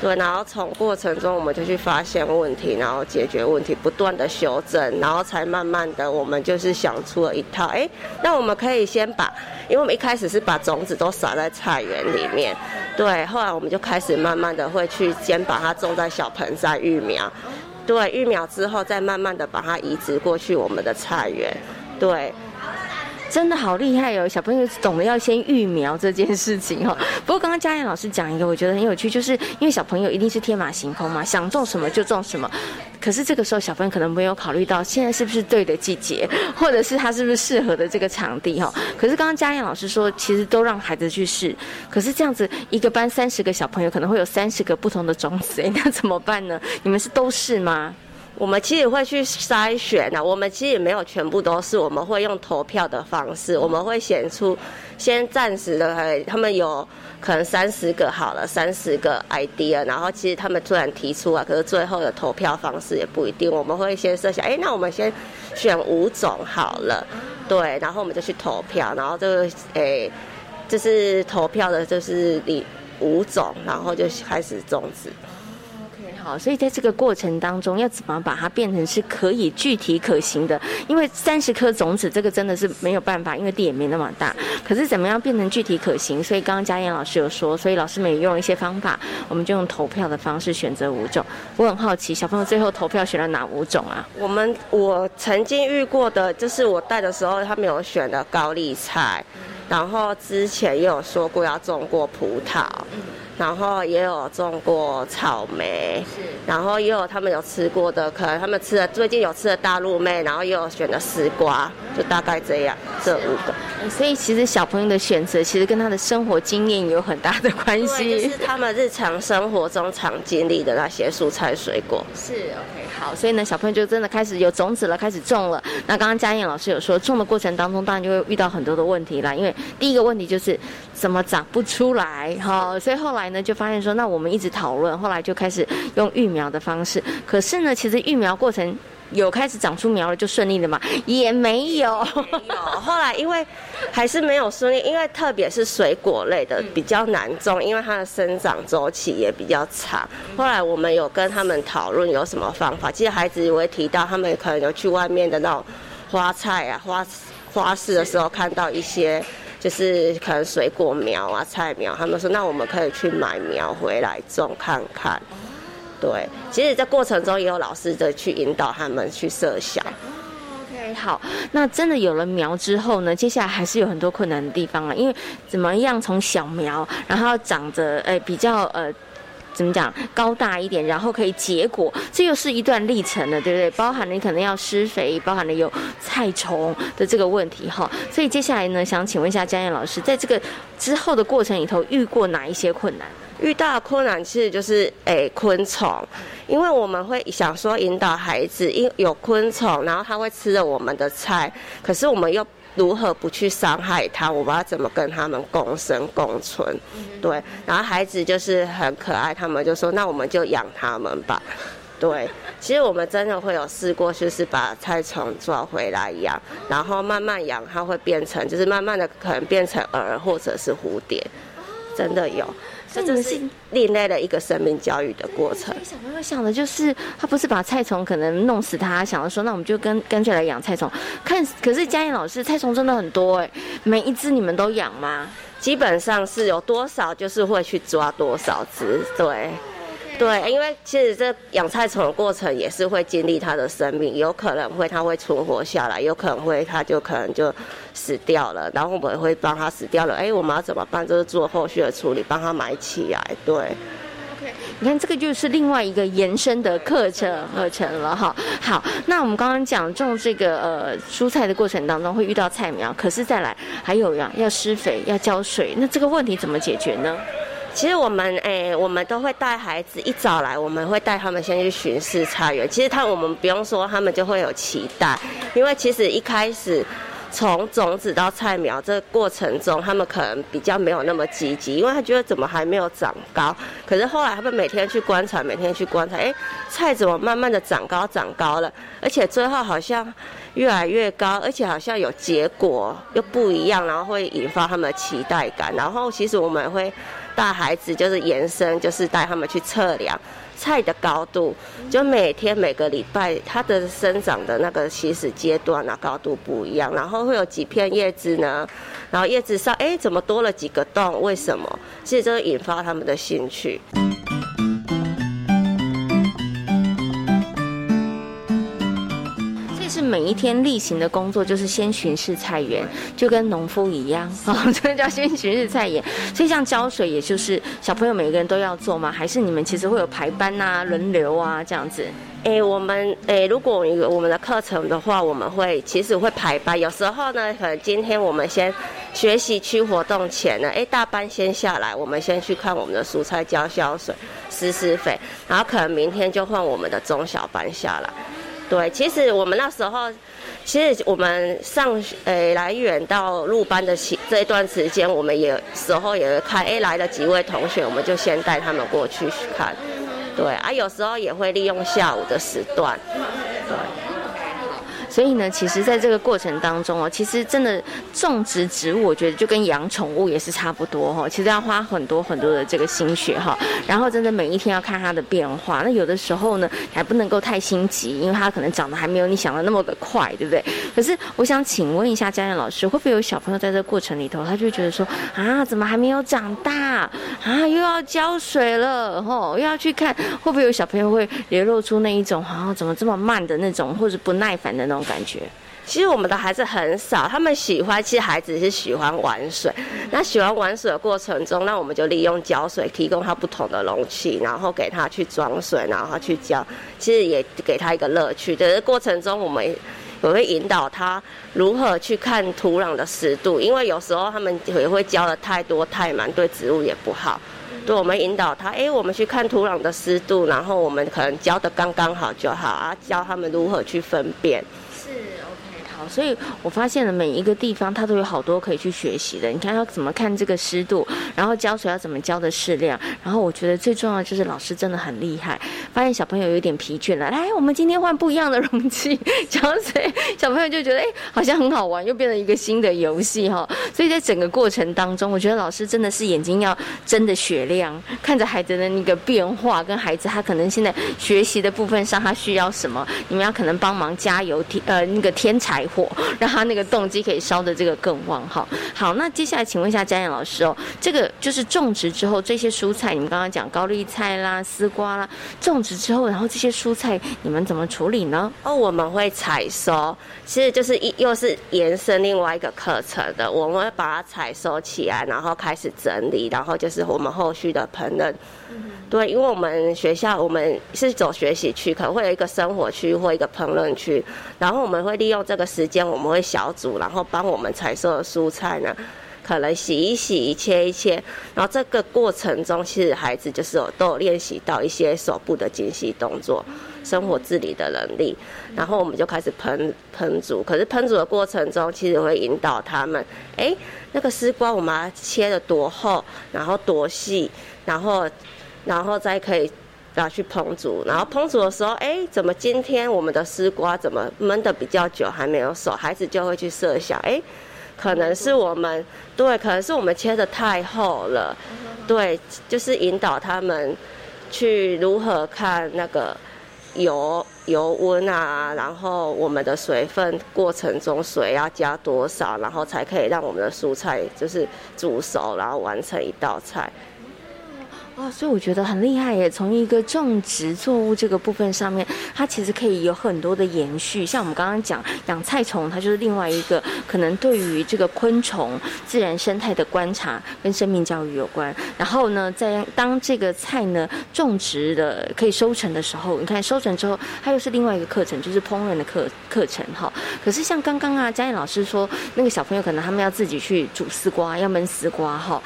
对，然后从过程中我们就去发现问题，然后解决问题，不断的修正，然后才慢慢的我们就是想出了一套。哎，那我们可以先把，因为我们一开始是把种子都撒在菜园里面，对，后来我们就开始慢慢的会去先把它种在小盆栽育苗。对，育苗之后再慢慢的把它移植过去我们的菜园，对。
真的好厉害哦！小朋友懂得要先育苗这件事情哦。不过刚刚佳燕老师讲一个，我觉得很有趣，就是因为小朋友一定是天马行空嘛，想种什么就种什么。可是这个时候小朋友可能没有考虑到现在是不是对的季节，或者是他是不是适合的这个场地哈。可是刚刚嘉燕老师说，其实都让孩子去试。可是这样子一个班三十个小朋友，可能会有三十个不同的种子，那怎么办呢？你们是都试吗？
我们其实会去筛选的，我们其实也没有全部都是，我们会用投票的方式，我们会选出先暂时的，他们有可能三十个好了，三十个 idea，然后其实他们突然提出啊，可是最后的投票方式也不一定，我们会先设想，哎，那我们先选五种好了，对，然后我们就去投票，然后这个诶，就是投票的就是你五种，然后就开始种植。
好，所以在这个过程当中，要怎么把它变成是可以具体可行的？因为三十颗种子，这个真的是没有办法，因为地也没那么大。可是怎么样变成具体可行？所以刚刚嘉燕老师有说，所以老师们也用了一些方法，我们就用投票的方式选择五种。我很好奇，小朋友最后投票选了哪五种啊？
我们我曾经遇过的，就是我带的时候，他们有选的高丽菜，然后之前也有说过要种过葡萄。然后也有种过草莓，是，然后也有他们有吃过的，可能他们吃的最近有吃的大陆妹，然后也有选的丝瓜，就大概这样，这五个。
所以其实小朋友的选择，其实跟他的生活经验有很大的关系，
就是他们日常生活中常经历的那些蔬菜水果。
是，OK，好，所以呢，小朋友就真的开始有种子了，开始种了。那刚刚嘉燕老师有说，种的过程当中，当然就会遇到很多的问题啦，因为第一个问题就是怎么长不出来，哈，所以后来。呢，就发现说，那我们一直讨论，后来就开始用育苗的方式。可是呢，其实育苗过程有开始长出苗了，就顺利了嘛？也没有，
有。后来因为还是没有顺利，因为特别是水果类的比较难种，因为它的生长周期也比较长。后来我们有跟他们讨论有什么方法。其实孩子也会提到，他们可能有去外面的那种花菜啊、花花市的时候看到一些。就是可能水果苗啊、菜苗，他们说那我们可以去买苗回来种看看。对，其实，在过程中也有老师的去引导他们去设想。
OK，好，那真的有了苗之后呢，接下来还是有很多困难的地方啊，因为怎么样从小苗，然后长着诶比较呃。怎么讲高大一点，然后可以结果，这又是一段历程了，对不对？包含了你可能要施肥，包含了有菜虫的这个问题哈。所以接下来呢，想请问一下嘉燕老师，在这个之后的过程里头，遇过哪一些困难？
遇到的困难其实就是诶昆虫，因为我们会想说引导孩子，因有昆虫，然后他会吃了我们的菜，可是我们又。如何不去伤害它？我们要怎么跟他们共生共存？对，然后孩子就是很可爱，他们就说：“那我们就养他们吧。”对，其实我们真的会有试过，就是把菜虫抓回来养，然后慢慢养，它会变成，就是慢慢的可能变成蛾或者是蝴蝶。真的有。这就是另类的一个生命教育的过程。
小朋友想的就是，他不是把菜虫可能弄死他，想要说，那我们就跟干脆来养菜虫。看，可是嘉颖老师，菜虫真的很多哎，每一只你们都养吗？
基本上是有多少就是会去抓多少只，对。对，因为其实这养菜虫的过程也是会经历它的生命，有可能会它会存活下来，有可能会它就可能就死掉了，然后我们会帮它死掉了，哎，我们要怎么办？就是做后续的处理，帮它埋起来。对
，OK，你看这个就是另外一个延伸的课程课程了哈。好，那我们刚刚讲种这个呃蔬菜的过程当中会遇到菜苗，可是再来还有呀，要施肥，要浇水，那这个问题怎么解决呢？
其实我们诶，我们都会带孩子一早来，我们会带他们先去巡视菜园。其实他我们不用说，他们就会有期待，因为其实一开始从种子到菜苗这个过程中，他们可能比较没有那么积极，因为他觉得怎么还没有长高。可是后来他们每天去观察，每天去观察，哎，菜怎么慢慢的长高长高了，而且最后好像越来越高，而且好像有结果又不一样，然后会引发他们的期待感。然后其实我们会。带孩子就是延伸，就是带他们去测量菜的高度，就每天每个礼拜它的生长的那个起始阶段啊，高度不一样，然后会有几片叶子呢，然后叶子上哎怎么多了几个洞？为什么？其实这会引发他们的兴趣。
每一天例行的工作就是先巡视菜园，就跟农夫一样啊，这叫先巡视菜园。所以像浇水，也就是小朋友每个人都要做吗？还是你们其实会有排班呐、轮流啊这样子？
诶，我们诶，如果我们的课程的话，我们会其实会排班。有时候呢，可能今天我们先学习区活动前呢，诶，大班先下来，我们先去看我们的蔬菜浇浇水、施施肥，然后可能明天就换我们的中小班下来。对，其实我们那时候，其实我们上诶来远到入班的期这一段时间，我们也时候也会看，哎来了几位同学，我们就先带他们过去看。对啊，有时候也会利用下午的时段。对。
所以呢，其实在这个过程当中哦，其实真的种植植物，我觉得就跟养宠物也是差不多哈。其实要花很多很多的这个心血哈，然后真的每一天要看它的变化。那有的时候呢，还不能够太心急，因为它可能长得还没有你想的那么的快，对不对？可是我想请问一下嘉燕老师，会不会有小朋友在这过程里头，他就觉得说啊，怎么还没有长大啊？又要浇水了吼，又要去看，会不会有小朋友会流露出那一种啊，怎么这么慢的那种，或者不耐烦的那种？感觉，
其实我们的孩子很少，他们喜欢，其实孩子是喜欢玩水。那喜欢玩水的过程中，那我们就利用浇水，提供他不同的容器，然后给他去装水，然后去浇。其实也给他一个乐趣。在这过程中，我们也会引导他如何去看土壤的湿度，因为有时候他们也会浇的太多太满，对植物也不好。对，我们引导他，哎，我们去看土壤的湿度，然后我们可能浇的刚刚好就好啊，教他们如何去分辨。
所以我发现了每一个地方，它都有好多可以去学习的。你看要怎么看这个湿度，然后浇水要怎么浇的适量。然后我觉得最重要就是老师真的很厉害。发现小朋友有点疲倦了，来，我们今天换不一样的容器 浇水，小朋友就觉得哎，好像很好玩，又变成一个新的游戏哈。所以在整个过程当中，我觉得老师真的是眼睛要睁的雪亮，看着孩子的那个变化，跟孩子他可能现在学习的部分上他需要什么，你们要可能帮忙加油添呃那个添柴。火 让他那个动机可以烧的这个更旺哈。好，那接下来请问一下嘉燕老师哦，这个就是种植之后这些蔬菜，你们刚刚讲高丽菜啦、丝瓜啦，种植之后，然后这些蔬菜你们怎么处理呢？
哦，我们会采收，其实就是一又是延伸另外一个课程的，我们会把它采收起来，然后开始整理，然后就是我们后续的烹饪。对，因为我们学校我们是走学习区，可能会有一个生活区或一个烹饪区，然后我们会利用这个时间，我们会小组，然后帮我们采收的蔬菜呢，可能洗一洗、切一切，然后这个过程中，其实孩子就是有都有练习到一些手部的精细动作、生活自理的能力，然后我们就开始烹烹煮。可是烹煮的过程中，其实会引导他们，哎，那个丝瓜我们切的多厚，然后多细，然后。然后再可以拿去烹煮，然后烹煮的时候，哎，怎么今天我们的丝瓜怎么焖的比较久还没有熟？孩子就会去设想，哎，可能是我们对，可能是我们切的太厚了，对，就是引导他们去如何看那个油油温啊，然后我们的水分过程中水要加多少，然后才可以让我们的蔬菜就是煮熟，然后完成一道菜。
哦，所以我觉得很厉害耶！从一个种植作物这个部分上面，它其实可以有很多的延续。像我们刚刚讲养菜虫，它就是另外一个可能对于这个昆虫自然生态的观察跟生命教育有关。然后呢，在当这个菜呢种植的可以收成的时候，你看收成之后，它又是另外一个课程，就是烹饪的课课程哈。可是像刚刚啊，嘉燕老师说，那个小朋友可能他们要自己去煮丝瓜，要焖丝瓜哈。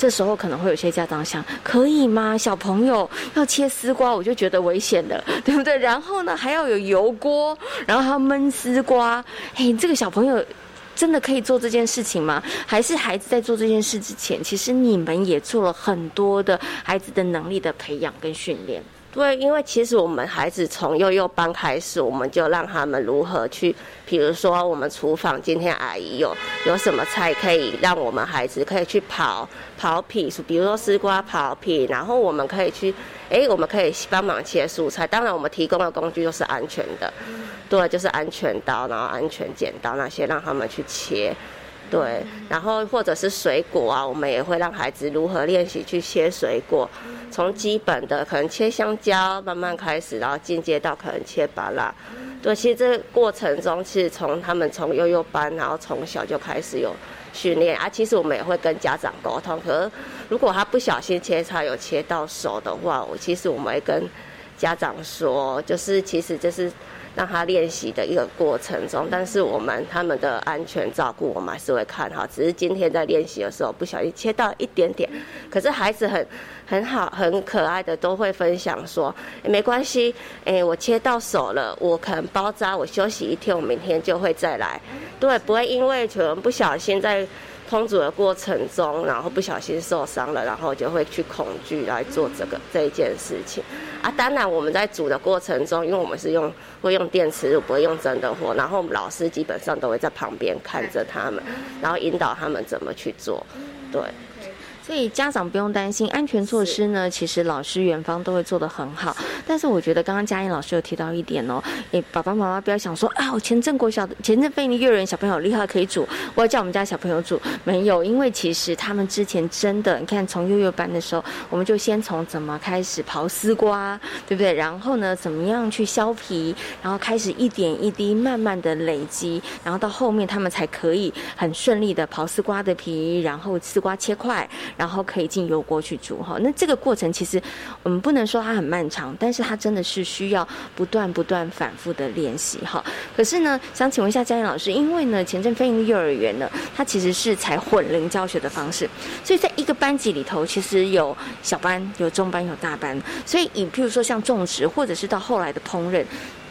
这时候可能会有些家长想，可以吗？小朋友要切丝瓜，我就觉得危险的，对不对？然后呢，还要有油锅，然后还要焖丝瓜。嘿，这个小朋友真的可以做这件事情吗？还是孩子在做这件事之前，其实你们也做了很多的孩子的能力的培养跟训练？
对，因为其实我们孩子从幼幼班开始，我们就让他们如何去，比如说我们厨房今天阿姨有有什么菜可以让我们孩子可以去刨刨皮，比如说丝瓜刨皮，然后我们可以去，哎，我们可以帮忙切蔬菜。当然，我们提供的工具都是安全的，对，就是安全刀，然后安全剪刀那些，让他们去切。对，然后或者是水果啊，我们也会让孩子如何练习去切水果，从基本的可能切香蕉慢慢开始，然后进阶到可能切芭拉。对，其实这个过程中，其实从他们从幼幼班，然后从小就开始有训练啊。其实我们也会跟家长沟通，可是如果他不小心切菜有切到手的话，我其实我们会跟家长说，就是其实就是。让他练习的一个过程中，但是我们他们的安全照顾，我们还是会看好。只是今天在练习的时候不小心切到一点点，可是孩子很很好、很可爱的都会分享说，没关系，哎，我切到手了，我可能包扎，我休息一天，我明天就会再来。对，不会因为可能不小心在。烹煮的过程中，然后不小心受伤了，然后就会去恐惧来做这个这一件事情啊。当然，我们在煮的过程中，因为我们是用会用电磁炉，不会用真的火，然后我们老师基本上都会在旁边看着他们，然后引导他们怎么去做，对。
所以家长不用担心安全措施呢，其实老师园方都会做得很好。但是我觉得刚刚嘉音老师有提到一点哦，诶，爸爸妈妈不要想说啊，我前阵国小的前阵飞尼幼儿园小朋友厉害可以煮，我要叫我们家小朋友煮，没有，因为其实他们之前真的，你看从幼幼班的时候，我们就先从怎么开始刨丝瓜，对不对？然后呢，怎么样去削皮，然后开始一点一滴慢慢的累积，然后到后面他们才可以很顺利的刨丝瓜的皮，然后丝瓜切块。然后可以进油锅去煮哈，那这个过程其实我们不能说它很漫长，但是它真的是需要不断不断反复的练习哈。可是呢，想请问一下嘉燕老师，因为呢，前阵飞鹰幼儿园呢，它其实是采混龄教学的方式，所以在一个班级里头，其实有小班、有中班、有大班，所以以譬如说像种植，或者是到后来的烹饪。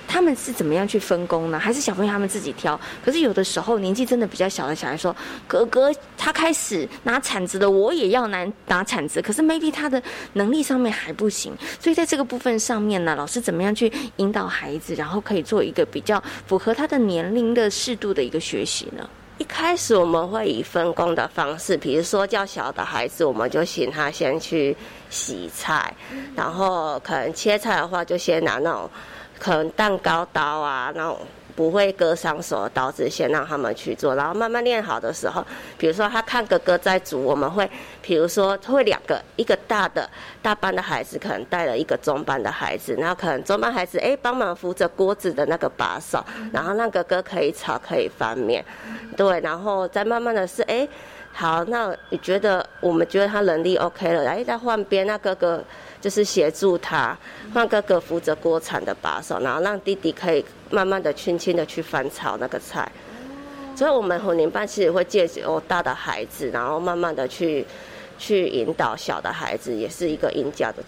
他们是怎么样去分工呢？还是小朋友他们自己挑？可是有的时候年纪真的比较小的小孩说：“哥哥他开始拿铲子了，我也要拿拿铲子。”可是 maybe 他的能力上面还不行，所以在这个部分上面呢，老师怎么样去引导孩子，然后可以做一个比较符合他的年龄的适度的一个学习呢？
一开始我们会以分工的方式，比如说较小的孩子，我们就请他先去洗菜，然后可能切菜的话，就先拿那种。可能蛋糕刀啊，那种不会割伤手的刀子，先让他们去做，然后慢慢练好的时候，比如说他看哥哥在煮，我们会，比如说会两个，一个大的大班的孩子可能带了一个中班的孩子，然后可能中班孩子哎帮忙扶着锅子的那个把手，然后让哥哥可以炒可以翻面，对，然后再慢慢的是哎，好，那你觉得我们觉得他能力 OK 了，哎再换边，那哥哥。就是协助他，让哥哥扶着锅铲的把手，然后让弟弟可以慢慢的、轻轻的去翻炒那个菜。所以，我们红年班其实会借由大的孩子，然后慢慢的去去引导小的孩子，也是一个赢家的。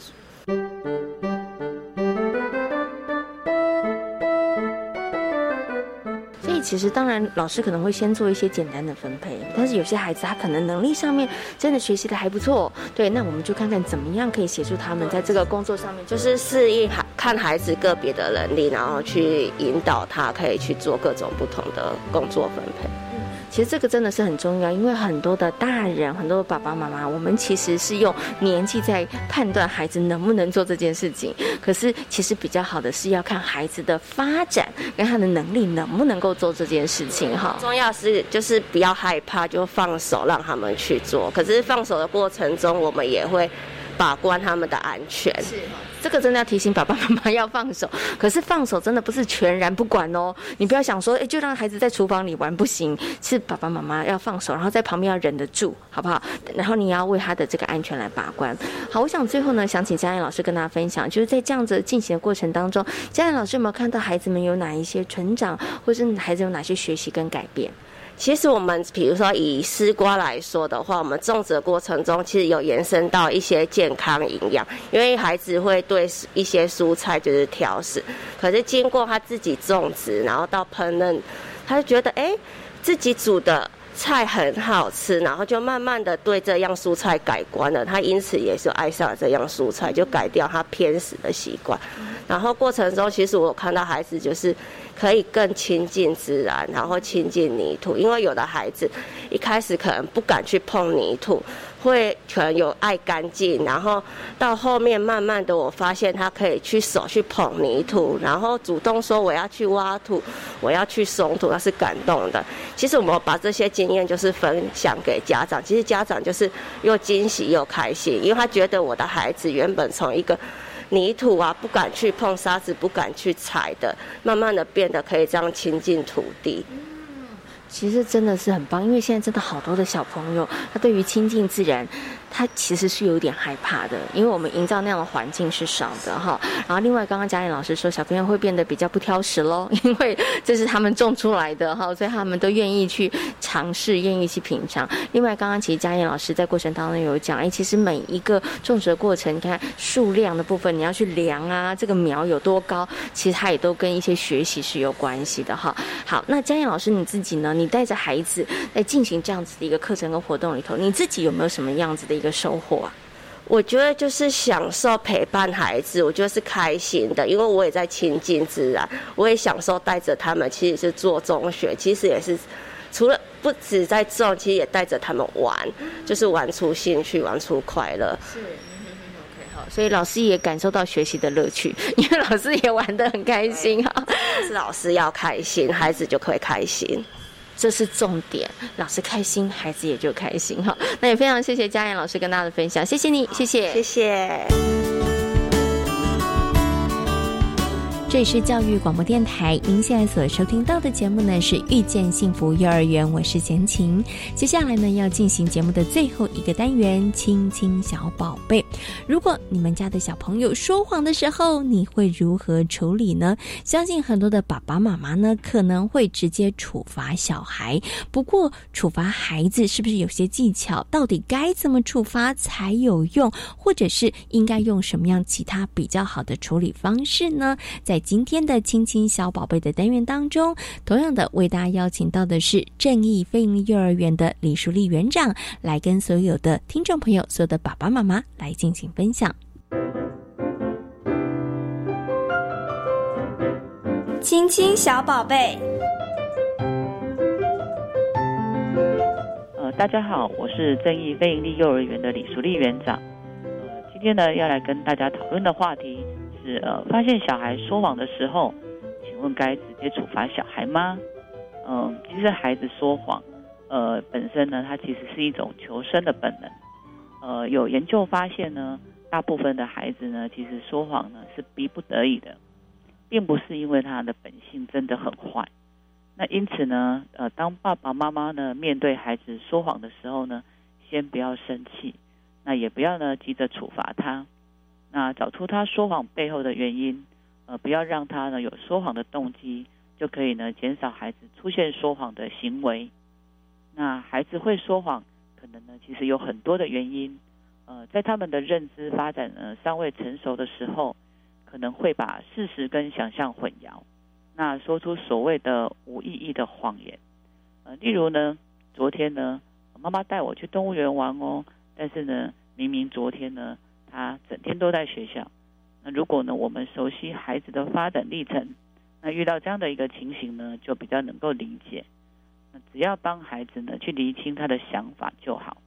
其实当然，老师可能会先做一些简单的分配，但是有些孩子他可能能力上面真的学习的还不错，对，那我们就看看怎么样可以协助他们在这个工作上面，
就是适应孩看孩子个别的能力，然后去引导他可以去做各种不同的工作分配。
其实这个真的是很重要，因为很多的大人，很多的爸爸妈妈，我们其实是用年纪在判断孩子能不能做这件事情。可是其实比较好的是要看孩子的发展跟他的能力能不能够做这件事情哈。
重要是就是不要害怕，就放手让他们去做。可是放手的过程中，我们也会。把关他们的安全，
是这个真的要提醒爸爸妈妈要放手。可是放手真的不是全然不管哦，你不要想说，哎，就让孩子在厨房里玩不行，是爸爸妈妈要放手，然后在旁边要忍得住，好不好？然后你要为他的这个安全来把关。好，我想最后呢，想请嘉燕老师跟大家分享，就是在这样子进行的过程当中，嘉燕老师有没有看到孩子们有哪一些成长，或是孩子有哪些学习跟改变？
其实我们比如说以丝瓜来说的话，我们种植的过程中其实有延伸到一些健康营养，因为孩子会对一些蔬菜就是挑食，可是经过他自己种植，然后到烹饪，他就觉得哎，自己煮的菜很好吃，然后就慢慢的对这样蔬菜改观了，他因此也是爱上了这样蔬菜，就改掉他偏食的习惯。然后过程中，其实我看到孩子就是。可以更亲近自然，然后亲近泥土，因为有的孩子一开始可能不敢去碰泥土，会可能有爱干净，然后到后面慢慢的，我发现他可以去手去捧泥土，然后主动说我要去挖土，我要去松土，那是感动的。其实我们把这些经验就是分享给家长，其实家长就是又惊喜又开心，因为他觉得我的孩子原本从一个。泥土啊，不敢去碰沙子，不敢去踩的，慢慢的变得可以这样亲近土地。
其实真的是很棒，因为现在真的好多的小朋友，他对于亲近自然。他其实是有点害怕的，因为我们营造那样的环境是少的哈。然后另外，刚刚嘉颖老师说，小朋友会变得比较不挑食喽，因为这是他们种出来的哈，所以他们都愿意去尝试，愿意去品尝。另外，刚刚其实嘉颖老师在过程当中有讲，哎，其实每一个种植的过程，你看数量的部分，你要去量啊，这个苗有多高，其实它也都跟一些学习是有关系的哈。好，那嘉颖老师你自己呢？你带着孩子在进行这样子的一个课程跟活动里头，你自己有没有什么样子的？一个收获啊，
我觉得就是享受陪伴孩子，我觉得是开心的，因为我也在亲近自然，我也享受带着他们，其实是做中学，其实也是除了不止在种，其实也带着他们玩，就是玩出兴趣，玩出快乐。是
所以老师也感受到学习的乐趣，因为老师也玩得很开心哈。
是 老师要开心，孩子就可以开心。
这是重点，老师开心，孩子也就开心哈。那也非常谢谢佳妍老师跟大家的分享，谢谢你，谢谢，
谢谢。
这里是教育广播电台，您现在所收听到的节目呢是遇见幸福幼儿园，我是贤琴。接下来呢要进行节目的最后一个单元，亲亲小宝贝。如果你们家的小朋友说谎的时候，你会如何处理呢？相信很多的爸爸妈妈呢可能会直接处罚小孩，不过处罚孩子是不是有些技巧？到底该怎么处罚才有用？或者是应该用什么样其他比较好的处理方式呢？在今天的亲亲小宝贝的单元当中，同样的为大家邀请到的是正义飞鹰幼儿园的李淑丽园长，来跟所有的听众朋友、所有的爸爸妈妈来进行分享。
亲亲小宝贝，
呃，大家好，我是正义飞鹰幼儿园的李淑丽园长。呃，今天呢要来跟大家讨论的话题。是呃，发现小孩说谎的时候，请问该直接处罚小孩吗？嗯，其实孩子说谎，呃，本身呢，它其实是一种求生的本能。呃，有研究发现呢，大部分的孩子呢，其实说谎呢是逼不得已的，并不是因为他的本性真的很坏。那因此呢，呃，当爸爸妈妈呢面对孩子说谎的时候呢，先不要生气，那也不要呢急着处罚他。那找出他说谎背后的原因，呃，不要让他呢有说谎的动机，就可以呢减少孩子出现说谎的行为。那孩子会说谎，可能呢其实有很多的原因，呃，在他们的认知发展呢尚未成熟的时候，可能会把事实跟想象混淆，那说出所谓的无意义的谎言。呃，例如呢，昨天呢妈妈带我去动物园玩哦，但是呢明明昨天呢。他整天都在学校。那如果呢，我们熟悉孩子的发展历程，那遇到这样的一个情形呢，就比较能够理解。那只要帮孩子呢去厘清他的想法就好，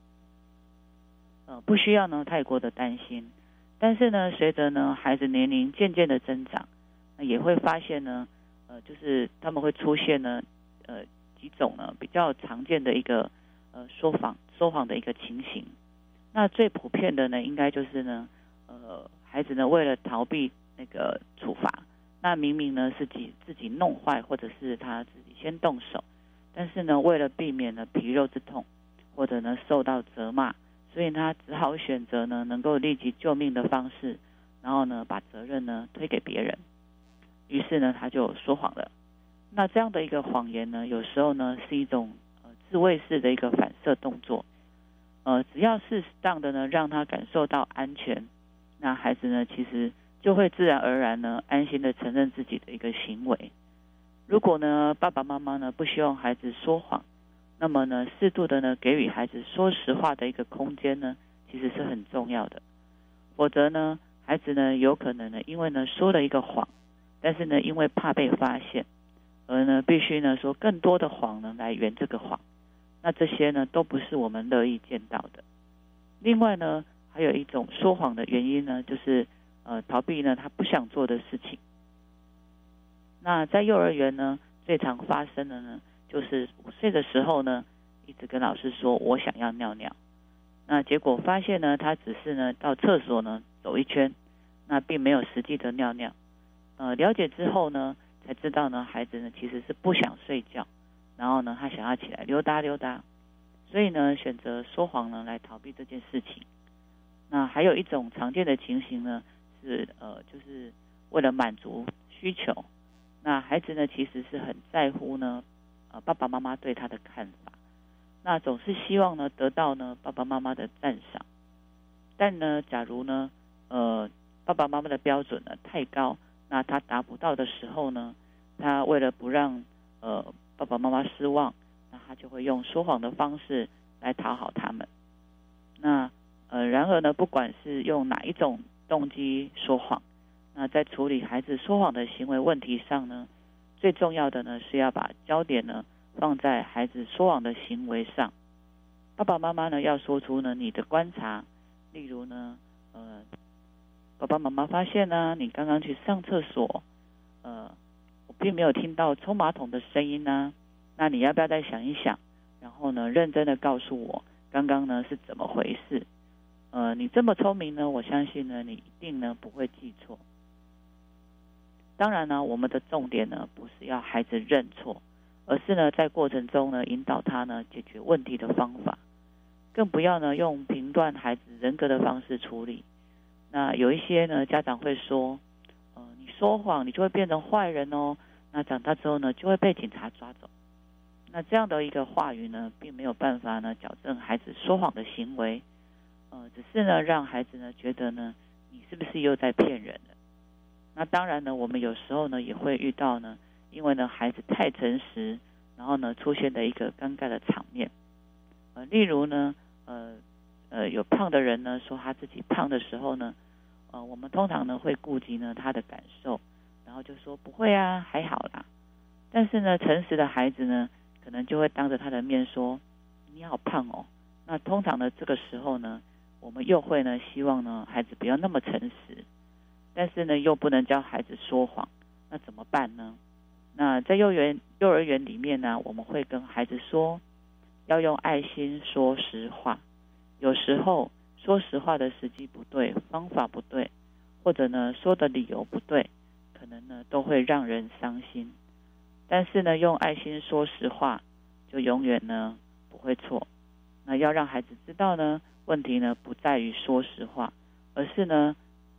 呃，不需要呢太过的担心。但是呢，随着呢孩子年龄渐渐的增长，那也会发现呢，呃，就是他们会出现呢，呃，几种呢比较常见的一个呃说谎说谎的一个情形。那最普遍的呢，应该就是呢，呃，孩子呢为了逃避那个处罚，那明明呢是自己自己弄坏，或者是他自己先动手，但是呢为了避免呢皮肉之痛，或者呢受到责骂。所以他只好选择呢，能够立即救命的方式，然后呢，把责任呢推给别人。于是呢，他就说谎了。那这样的一个谎言呢，有时候呢是一种呃自卫式的一个反射动作。呃，只要适当的呢，让他感受到安全，那孩子呢，其实就会自然而然呢，安心的承认自己的一个行为。如果呢，爸爸妈妈呢不希望孩子说谎。那么呢，适度的呢，给予孩子说实话的一个空间呢，其实是很重要的。否则呢，孩子呢，有可能呢，因为呢说了一个谎，但是呢，因为怕被发现，而呢，必须呢说更多的谎呢来圆这个谎。那这些呢，都不是我们乐意见到的。另外呢，还有一种说谎的原因呢，就是呃逃避呢他不想做的事情。那在幼儿园呢，最常发生的呢。就是五岁的时候呢，一直跟老师说我想要尿尿，那结果发现呢，他只是呢到厕所呢走一圈，那并没有实际的尿尿。呃，了解之后呢，才知道呢，孩子呢其实是不想睡觉，然后呢他想要起来溜达溜达，所以呢选择说谎呢来逃避这件事情。那还有一种常见的情形呢，是呃就是为了满足需求，那孩子呢其实是很在乎呢。呃，爸爸妈妈对他的看法，那总是希望呢得到呢爸爸妈妈的赞赏，但呢，假如呢，呃，爸爸妈妈的标准呢太高，那他达不到的时候呢，他为了不让呃爸爸妈妈失望，那他就会用说谎的方式来讨好他们。那呃，然而呢，不管是用哪一种动机说谎，那在处理孩子说谎的行为问题上呢？最重要的呢，是要把焦点呢放在孩子说谎的行为上。爸爸妈妈呢要说出呢你的观察，例如呢，呃，爸爸妈妈发现呢你刚刚去上厕所，呃，并没有听到冲马桶的声音呢。那你要不要再想一想，然后呢认真的告诉我刚刚呢是怎么回事？呃，你这么聪明呢，我相信呢你一定呢不会记错。当然呢，我们的重点呢不是要孩子认错，而是呢在过程中呢引导他呢解决问题的方法，更不要呢用评断孩子人格的方式处理。那有一些呢家长会说，说谎你就会变成坏人哦，那长大之后呢就会被警察抓走。那这样的一个话语呢，并没有办法呢矫正孩子说谎的行为，呃，只是呢让孩子呢觉得呢你是不是又在骗人了？那当然呢，我们有时候呢也会遇到呢，因为呢孩子太诚实，然后呢出现的一个尴尬的场面。呃，例如呢，呃呃有胖的人呢说他自己胖的时候呢，呃我们通常呢会顾及呢他的感受，然后就说不会啊，还好啦。但是呢，诚实的孩子呢，可能就会当着他的面说你好胖哦。那通常呢这个时候呢，我们又会呢希望呢孩子不要那么诚实。但是呢，又不能教孩子说谎，那怎么办呢？那在幼儿园幼儿园里面呢，我们会跟孩子说，要用爱心说实话。有时候说实话的时机不对，方法不对，或者呢说的理由不对，可能呢都会让人伤心。但是呢，用爱心说实话，就永远呢不会错。那要让孩子知道呢，问题呢不在于说实话，而是呢。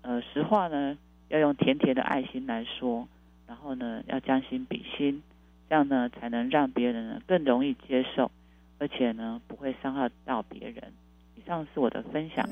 呃，实话呢，要用甜甜的爱心来说，然后呢，要将心比心，这样呢，才能让别人呢更容易接受，而且呢，不会伤害到别人。以上是我的分享。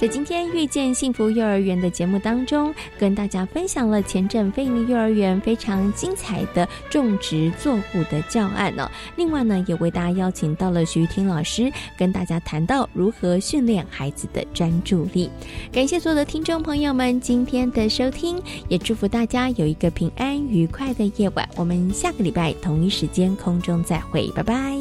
在今天遇见幸福幼儿园的节目当中，跟大家分享了前镇费力幼儿园非常精彩的种植作物的教案呢。另外呢，也为大家邀请到了徐玉婷老师，跟大家谈到如何训练孩子的专注力。感谢所有的听众朋友们今天的收听，也祝福大家有一个平安愉快的夜晚。我们下个礼拜同一时间空中再会，拜拜。